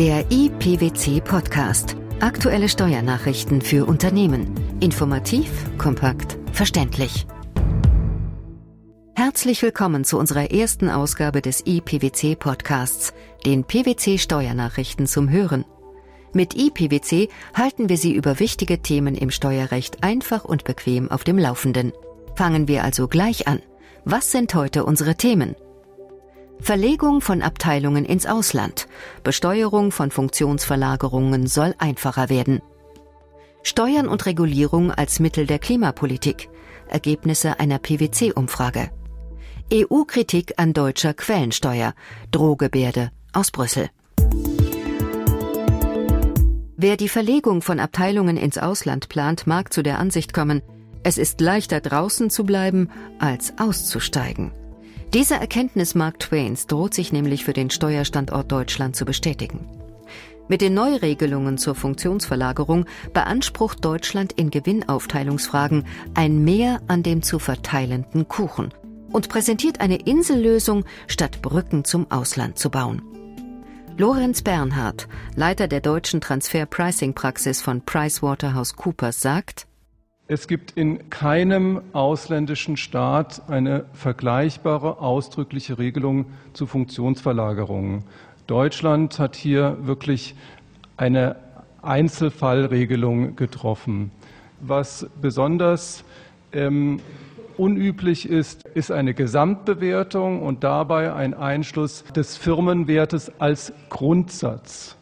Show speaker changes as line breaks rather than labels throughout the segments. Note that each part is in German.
Der IPWC Podcast. Aktuelle Steuernachrichten für Unternehmen. Informativ, kompakt, verständlich. Herzlich willkommen zu unserer ersten Ausgabe des IPWC Podcasts, den PWC Steuernachrichten zum Hören. Mit IPWC halten wir Sie über wichtige Themen im Steuerrecht einfach und bequem auf dem Laufenden. Fangen wir also gleich an. Was sind heute unsere Themen? Verlegung von Abteilungen ins Ausland. Besteuerung von Funktionsverlagerungen soll einfacher werden. Steuern und Regulierung als Mittel der Klimapolitik. Ergebnisse einer PwC-Umfrage. EU-Kritik an deutscher Quellensteuer. Drohgebärde aus Brüssel. Wer die Verlegung von Abteilungen ins Ausland plant, mag zu der Ansicht kommen, es ist leichter draußen zu bleiben, als auszusteigen. Diese Erkenntnis Mark Twains droht sich nämlich für den Steuerstandort Deutschland zu bestätigen. Mit den Neuregelungen zur Funktionsverlagerung beansprucht Deutschland in Gewinnaufteilungsfragen ein Mehr an dem zu verteilenden Kuchen und präsentiert eine Insellösung, statt Brücken zum Ausland zu bauen. Lorenz Bernhard, Leiter der deutschen Transfer-Pricing-Praxis von PricewaterhouseCoopers, sagt,
es gibt in keinem ausländischen Staat eine vergleichbare ausdrückliche Regelung zu Funktionsverlagerungen. Deutschland hat hier wirklich eine Einzelfallregelung getroffen. Was besonders ähm, unüblich ist, ist eine Gesamtbewertung und dabei ein Einschluss des Firmenwertes als Grundsatz.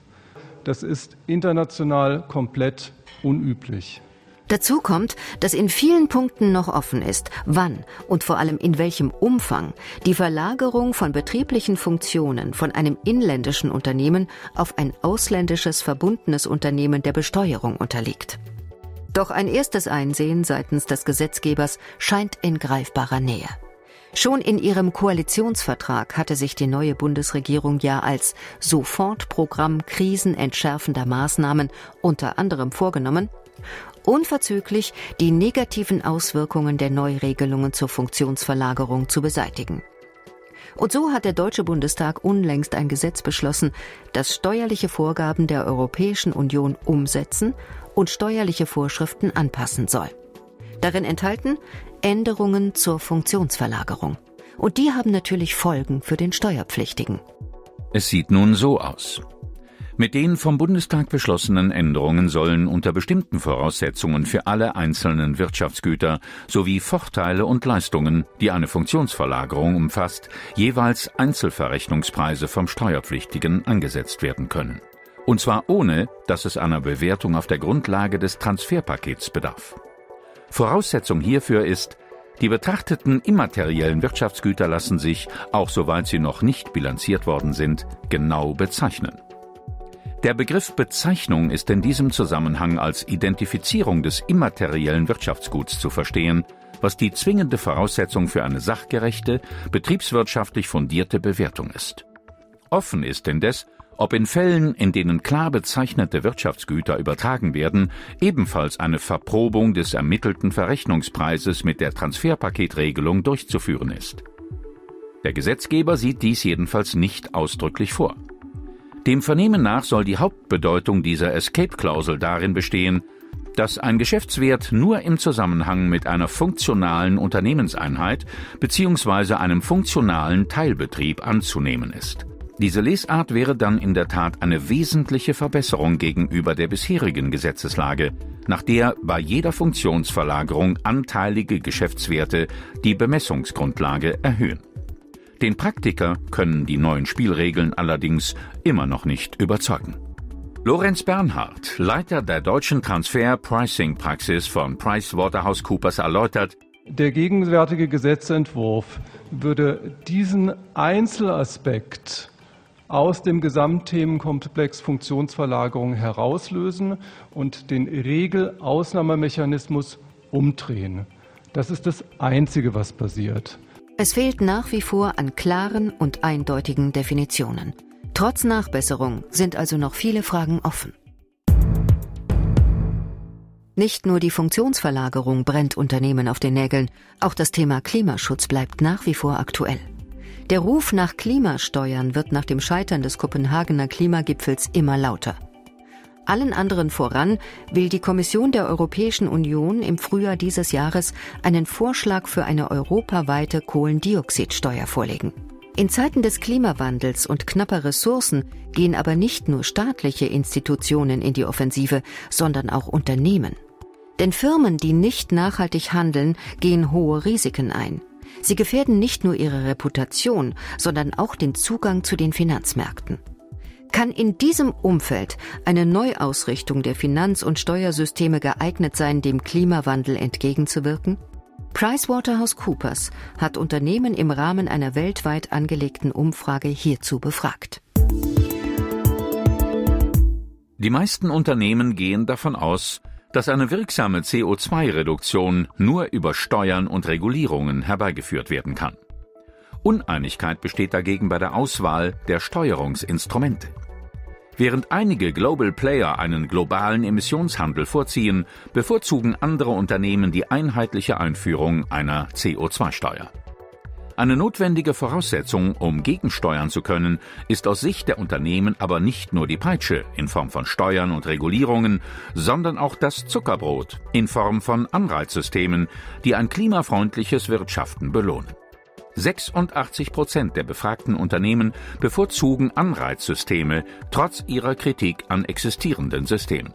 Das ist international komplett unüblich.
Dazu kommt, dass in vielen Punkten noch offen ist, wann und vor allem in welchem Umfang die Verlagerung von betrieblichen Funktionen von einem inländischen Unternehmen auf ein ausländisches verbundenes Unternehmen der Besteuerung unterliegt. Doch ein erstes Einsehen seitens des Gesetzgebers scheint in greifbarer Nähe. Schon in ihrem Koalitionsvertrag hatte sich die neue Bundesregierung ja als Sofortprogramm krisenentschärfender Maßnahmen unter anderem vorgenommen, unverzüglich die negativen Auswirkungen der Neuregelungen zur Funktionsverlagerung zu beseitigen. Und so hat der Deutsche Bundestag unlängst ein Gesetz beschlossen, das steuerliche Vorgaben der Europäischen Union umsetzen und steuerliche Vorschriften anpassen soll. Darin enthalten Änderungen zur Funktionsverlagerung. Und die haben natürlich Folgen für den Steuerpflichtigen.
Es sieht nun so aus. Mit den vom Bundestag beschlossenen Änderungen sollen unter bestimmten Voraussetzungen für alle einzelnen Wirtschaftsgüter sowie Vorteile und Leistungen, die eine Funktionsverlagerung umfasst, jeweils Einzelverrechnungspreise vom Steuerpflichtigen angesetzt werden können. Und zwar ohne, dass es einer Bewertung auf der Grundlage des Transferpakets bedarf. Voraussetzung hierfür ist, die betrachteten immateriellen Wirtschaftsgüter lassen sich, auch soweit sie noch nicht bilanziert worden sind, genau bezeichnen. Der Begriff Bezeichnung ist in diesem Zusammenhang als Identifizierung des immateriellen Wirtschaftsguts zu verstehen, was die zwingende Voraussetzung für eine sachgerechte, betriebswirtschaftlich fundierte Bewertung ist. Offen ist indes, ob in Fällen, in denen klar bezeichnete Wirtschaftsgüter übertragen werden, ebenfalls eine Verprobung des ermittelten Verrechnungspreises mit der Transferpaketregelung durchzuführen ist. Der Gesetzgeber sieht dies jedenfalls nicht ausdrücklich vor. Dem Vernehmen nach soll die Hauptbedeutung dieser Escape-Klausel darin bestehen, dass ein Geschäftswert nur im Zusammenhang mit einer funktionalen Unternehmenseinheit bzw. einem funktionalen Teilbetrieb anzunehmen ist. Diese Lesart wäre dann in der Tat eine wesentliche Verbesserung gegenüber der bisherigen Gesetzeslage, nach der bei jeder Funktionsverlagerung anteilige Geschäftswerte die Bemessungsgrundlage erhöhen. Den Praktiker können die neuen Spielregeln allerdings immer noch nicht überzeugen. Lorenz Bernhard, Leiter der deutschen Transfer-Pricing-Praxis von PricewaterhouseCoopers, erläutert,
der gegenwärtige Gesetzentwurf würde diesen Einzelaspekt aus dem Gesamtthemenkomplex Funktionsverlagerung herauslösen und den Regelausnahmemechanismus umdrehen. Das ist das Einzige, was passiert.
Es fehlt nach wie vor an klaren und eindeutigen Definitionen. Trotz Nachbesserung sind also noch viele Fragen offen. Nicht nur die Funktionsverlagerung brennt Unternehmen auf den Nägeln, auch das Thema Klimaschutz bleibt nach wie vor aktuell. Der Ruf nach Klimasteuern wird nach dem Scheitern des Kopenhagener Klimagipfels immer lauter. Allen anderen voran will die Kommission der Europäischen Union im Frühjahr dieses Jahres einen Vorschlag für eine europaweite Kohlendioxidsteuer vorlegen. In Zeiten des Klimawandels und knapper Ressourcen gehen aber nicht nur staatliche Institutionen in die Offensive, sondern auch Unternehmen. Denn Firmen, die nicht nachhaltig handeln, gehen hohe Risiken ein. Sie gefährden nicht nur ihre Reputation, sondern auch den Zugang zu den Finanzmärkten. Kann in diesem Umfeld eine Neuausrichtung der Finanz- und Steuersysteme geeignet sein, dem Klimawandel entgegenzuwirken? PricewaterhouseCoopers hat Unternehmen im Rahmen einer weltweit angelegten Umfrage hierzu befragt.
Die meisten Unternehmen gehen davon aus, dass eine wirksame CO2-Reduktion nur über Steuern und Regulierungen herbeigeführt werden kann. Uneinigkeit besteht dagegen bei der Auswahl der Steuerungsinstrumente. Während einige Global Player einen globalen Emissionshandel vorziehen, bevorzugen andere Unternehmen die einheitliche Einführung einer CO2-Steuer. Eine notwendige Voraussetzung, um gegensteuern zu können, ist aus Sicht der Unternehmen aber nicht nur die Peitsche in Form von Steuern und Regulierungen, sondern auch das Zuckerbrot in Form von Anreizsystemen, die ein klimafreundliches Wirtschaften belohnen. 86 Prozent der befragten Unternehmen bevorzugen Anreizsysteme trotz ihrer Kritik an existierenden Systemen.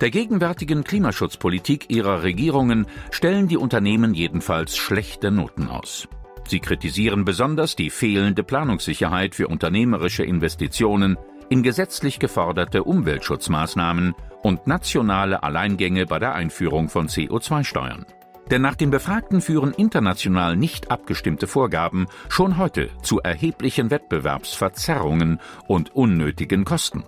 Der gegenwärtigen Klimaschutzpolitik ihrer Regierungen stellen die Unternehmen jedenfalls schlechte Noten aus. Sie kritisieren besonders die fehlende Planungssicherheit für unternehmerische Investitionen in gesetzlich geforderte Umweltschutzmaßnahmen und nationale Alleingänge bei der Einführung von CO2-Steuern. Denn nach den Befragten führen international nicht abgestimmte Vorgaben schon heute zu erheblichen Wettbewerbsverzerrungen und unnötigen Kosten.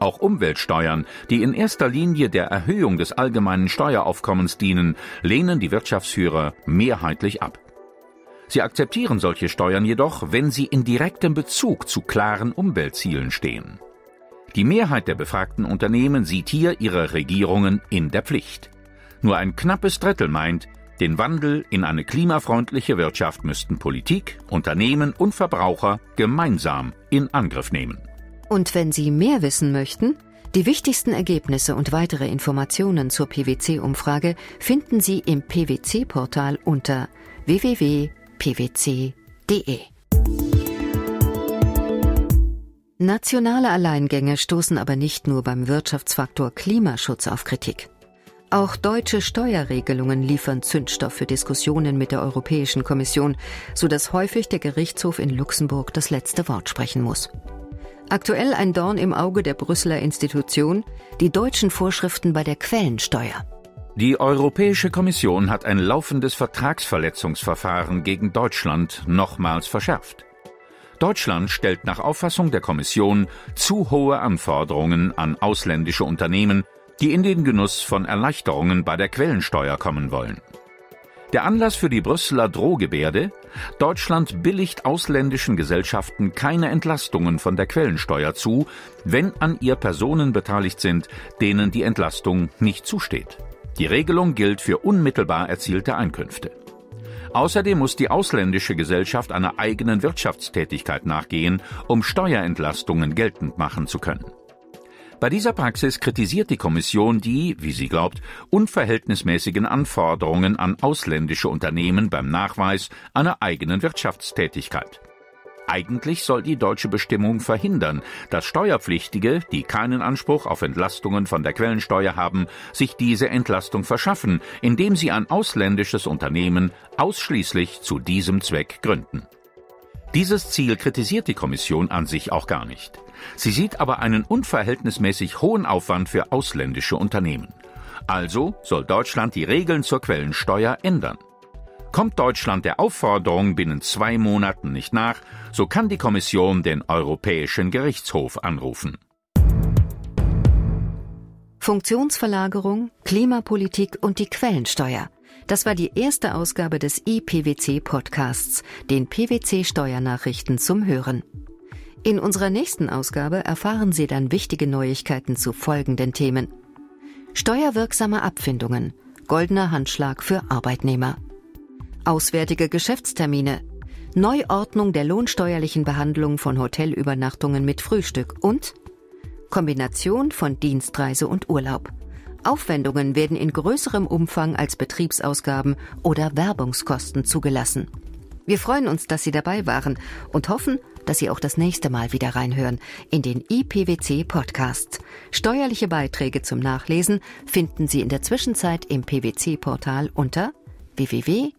Auch Umweltsteuern, die in erster Linie der Erhöhung des allgemeinen Steueraufkommens dienen, lehnen die Wirtschaftsführer mehrheitlich ab. Sie akzeptieren solche Steuern jedoch, wenn sie in direktem Bezug zu klaren Umweltzielen stehen. Die Mehrheit der befragten Unternehmen sieht hier ihre Regierungen in der Pflicht. Nur ein knappes Drittel meint, den Wandel in eine klimafreundliche Wirtschaft müssten Politik, Unternehmen und Verbraucher gemeinsam in Angriff nehmen.
Und wenn Sie mehr wissen möchten, die wichtigsten Ergebnisse und weitere Informationen zur PwC-Umfrage finden Sie im PwC-Portal unter www pwc.de. Nationale Alleingänge stoßen aber nicht nur beim Wirtschaftsfaktor Klimaschutz auf Kritik. Auch deutsche Steuerregelungen liefern Zündstoff für Diskussionen mit der Europäischen Kommission, so dass häufig der Gerichtshof in Luxemburg das letzte Wort sprechen muss. Aktuell ein Dorn im Auge der Brüsseler Institution, die deutschen Vorschriften bei der Quellensteuer.
Die Europäische Kommission hat ein laufendes Vertragsverletzungsverfahren gegen Deutschland nochmals verschärft. Deutschland stellt nach Auffassung der Kommission zu hohe Anforderungen an ausländische Unternehmen, die in den Genuss von Erleichterungen bei der Quellensteuer kommen wollen. Der Anlass für die Brüsseler Drohgebärde? Deutschland billigt ausländischen Gesellschaften keine Entlastungen von der Quellensteuer zu, wenn an ihr Personen beteiligt sind, denen die Entlastung nicht zusteht. Die Regelung gilt für unmittelbar erzielte Einkünfte. Außerdem muss die ausländische Gesellschaft einer eigenen Wirtschaftstätigkeit nachgehen, um Steuerentlastungen geltend machen zu können. Bei dieser Praxis kritisiert die Kommission die, wie sie glaubt, unverhältnismäßigen Anforderungen an ausländische Unternehmen beim Nachweis einer eigenen Wirtschaftstätigkeit. Eigentlich soll die deutsche Bestimmung verhindern, dass Steuerpflichtige, die keinen Anspruch auf Entlastungen von der Quellensteuer haben, sich diese Entlastung verschaffen, indem sie ein ausländisches Unternehmen ausschließlich zu diesem Zweck gründen. Dieses Ziel kritisiert die Kommission an sich auch gar nicht. Sie sieht aber einen unverhältnismäßig hohen Aufwand für ausländische Unternehmen. Also soll Deutschland die Regeln zur Quellensteuer ändern. Kommt Deutschland der Aufforderung binnen zwei Monaten nicht nach, so kann die Kommission den Europäischen Gerichtshof anrufen.
Funktionsverlagerung, Klimapolitik und die Quellensteuer. Das war die erste Ausgabe des IPWC-Podcasts, den PWC-Steuernachrichten zum Hören. In unserer nächsten Ausgabe erfahren Sie dann wichtige Neuigkeiten zu folgenden Themen. Steuerwirksame Abfindungen, goldener Handschlag für Arbeitnehmer. Auswärtige Geschäftstermine, Neuordnung der lohnsteuerlichen Behandlung von Hotelübernachtungen mit Frühstück und Kombination von Dienstreise und Urlaub. Aufwendungen werden in größerem Umfang als Betriebsausgaben oder Werbungskosten zugelassen. Wir freuen uns, dass Sie dabei waren und hoffen, dass Sie auch das nächste Mal wieder reinhören in den IPWC Podcast. Steuerliche Beiträge zum Nachlesen finden Sie in der Zwischenzeit im PWC Portal unter www.pwc.de.